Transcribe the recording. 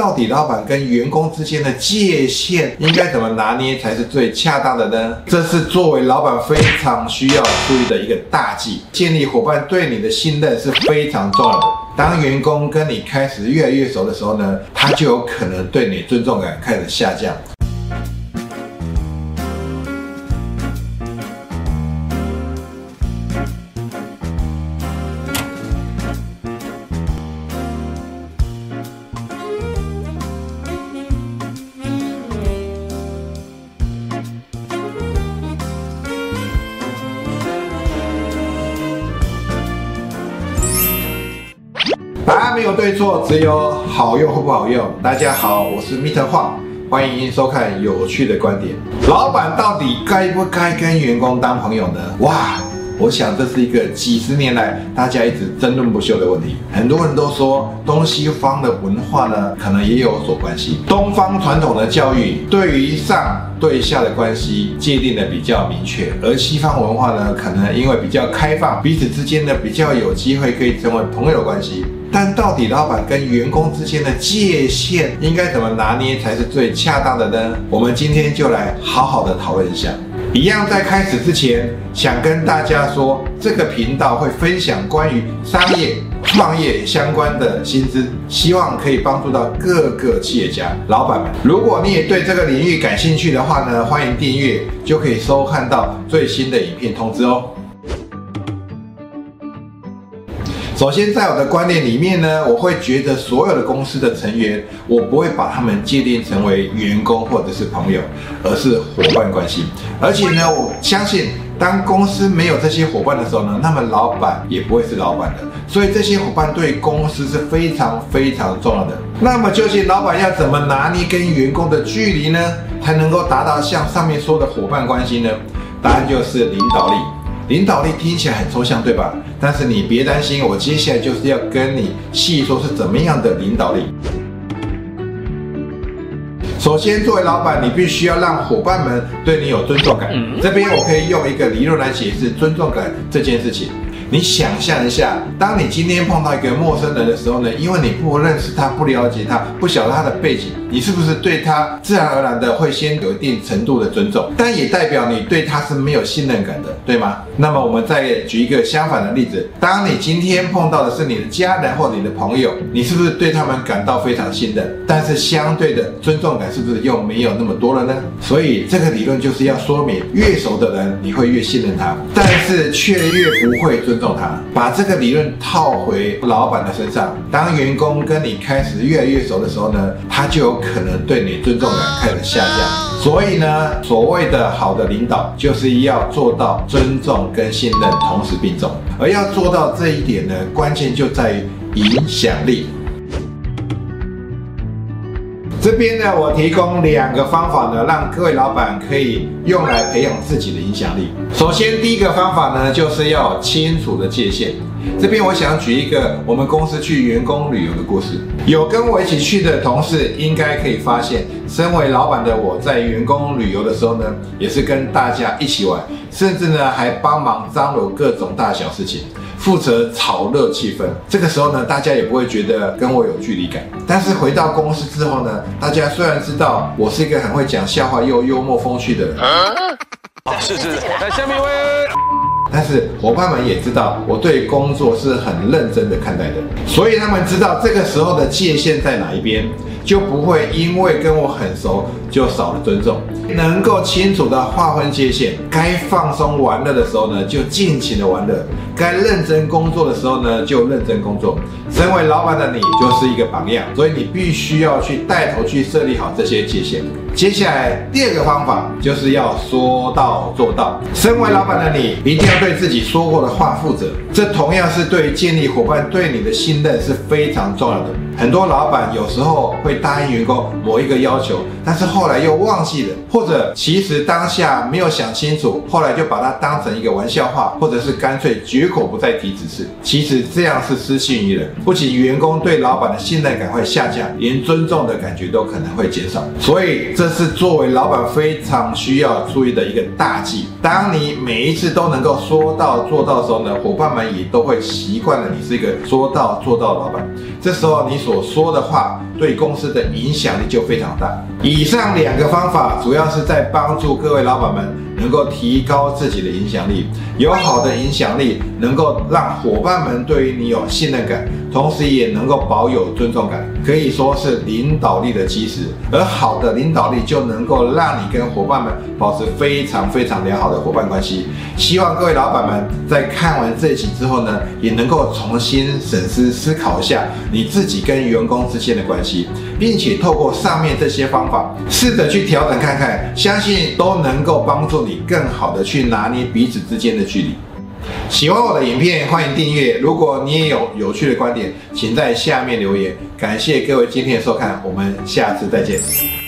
到底老板跟员工之间的界限应该怎么拿捏才是最恰当的呢？这是作为老板非常需要注意的一个大忌。建立伙伴对你的信任是非常重要的。当员工跟你开始越来越熟的时候呢，他就有可能对你尊重感开始下降。没有对错，只有好用或不好用。大家好，我是 Meter 画，欢迎收看有趣的观点。老板到底该不该跟员工当朋友呢？哇，我想这是一个几十年来大家一直争论不休的问题。很多人都说东西方的文化呢，可能也有所关系。东方传统的教育对于上对下的关系界定的比较明确，而西方文化呢，可能因为比较开放，彼此之间呢比较有机会可以成为朋友关系。但到底老板跟员工之间的界限应该怎么拿捏才是最恰当的呢？我们今天就来好好的讨论一下。一样在开始之前，想跟大家说，这个频道会分享关于商业、创业相关的薪资，希望可以帮助到各个企业家、老板们。如果你也对这个领域感兴趣的话呢，欢迎订阅，就可以收看到最新的影片通知哦。首先，在我的观念里面呢，我会觉得所有的公司的成员，我不会把他们界定成为员工或者是朋友，而是伙伴关系。而且呢，我相信当公司没有这些伙伴的时候呢，那么老板也不会是老板的。所以这些伙伴对公司是非常非常重要的。那么究竟老板要怎么拿捏跟员工的距离呢，才能够达到像上面说的伙伴关系呢？答案就是领导力。领导力听起来很抽象，对吧？但是你别担心，我接下来就是要跟你细说是怎么样的领导力。首先，作为老板，你必须要让伙伴们对你有尊重感。这边我可以用一个理论来解释尊重感这件事情。你想象一下，当你今天碰到一个陌生人的时候呢，因为你不认识他、不了解他、不晓得他的背景，你是不是对他自然而然的会先有一定程度的尊重？但也代表你对他是没有信任感的，对吗？那么我们再举一个相反的例子，当你今天碰到的是你的家人或你的朋友，你是不是对他们感到非常信任？但是相对的尊重感是不是又没有那么多了呢？所以这个理论就是要说明，越熟的人你会越信任他，但是却越不会尊。尊重他，把这个理论套回老板的身上。当员工跟你开始越来越熟的时候呢，他就有可能对你尊重感开始下降。所以呢，所谓的好的领导，就是要做到尊重跟信任同时并重。而要做到这一点呢，关键就在于影响力。这边呢，我提供两个方法呢，让各位老板可以用来培养自己的影响力。首先，第一个方法呢，就是要清楚的界限。这边我想举一个我们公司去员工旅游的故事。有跟我一起去的同事，应该可以发现，身为老板的我在员工旅游的时候呢，也是跟大家一起玩，甚至呢还帮忙张罗各种大小事情。负责炒热气氛，这个时候呢，大家也不会觉得跟我有距离感。但是回到公司之后呢，大家虽然知道我是一个很会讲笑话又幽默风趣的人，啊，是是，来下面一位，但是伙伴们也知道我对工作是很认真的看待的，所以他们知道这个时候的界限在哪一边，就不会因为跟我很熟就少了尊重。能够清楚的划分界限，该放松玩乐的时候呢，就尽情的玩乐；该认真工作的时候呢，就认真工作。身为老板的你，就是一个榜样，所以你必须要去带头去设立好这些界限。接下来第二个方法就是要说到做到。身为老板的你，一定要对自己说过的话负责。这同样是对建立伙伴对你的信任是非常重要的。很多老板有时候会答应员工某一个要求，但是后来又忘记了，或者其实当下没有想清楚，后来就把它当成一个玩笑话，或者是干脆绝口不再提指示。其实这样是失信于人，不仅员工对老板的信任感会下降，连尊重的感觉都可能会减少。所以这是作为老板非常需要注意的一个大忌。当你每一次都能够说到做到的时候呢，伙伴们也都会习惯了你是一个说到做到的老板。这时候你所说的话。对公司的影响力就非常大。以上两个方法主要是在帮助各位老板们能够提高自己的影响力，有好的影响力，能够让伙伴们对于你有信任感，同时也能够保有尊重感，可以说是领导力的基石。而好的领导力就能够让你跟伙伴们保持非常非常良好的伙伴关系。希望各位老板们在看完这集之后呢，也能够重新审视思考一下你自己跟员工之间的关系，并且透过上面这些方法，试着去调整看看，相信都能够帮助你更好的去拿捏彼此之间的距离。喜欢我的影片，欢迎订阅。如果你也有有趣的观点，请在下面留言。感谢各位今天的收看，我们下次再见。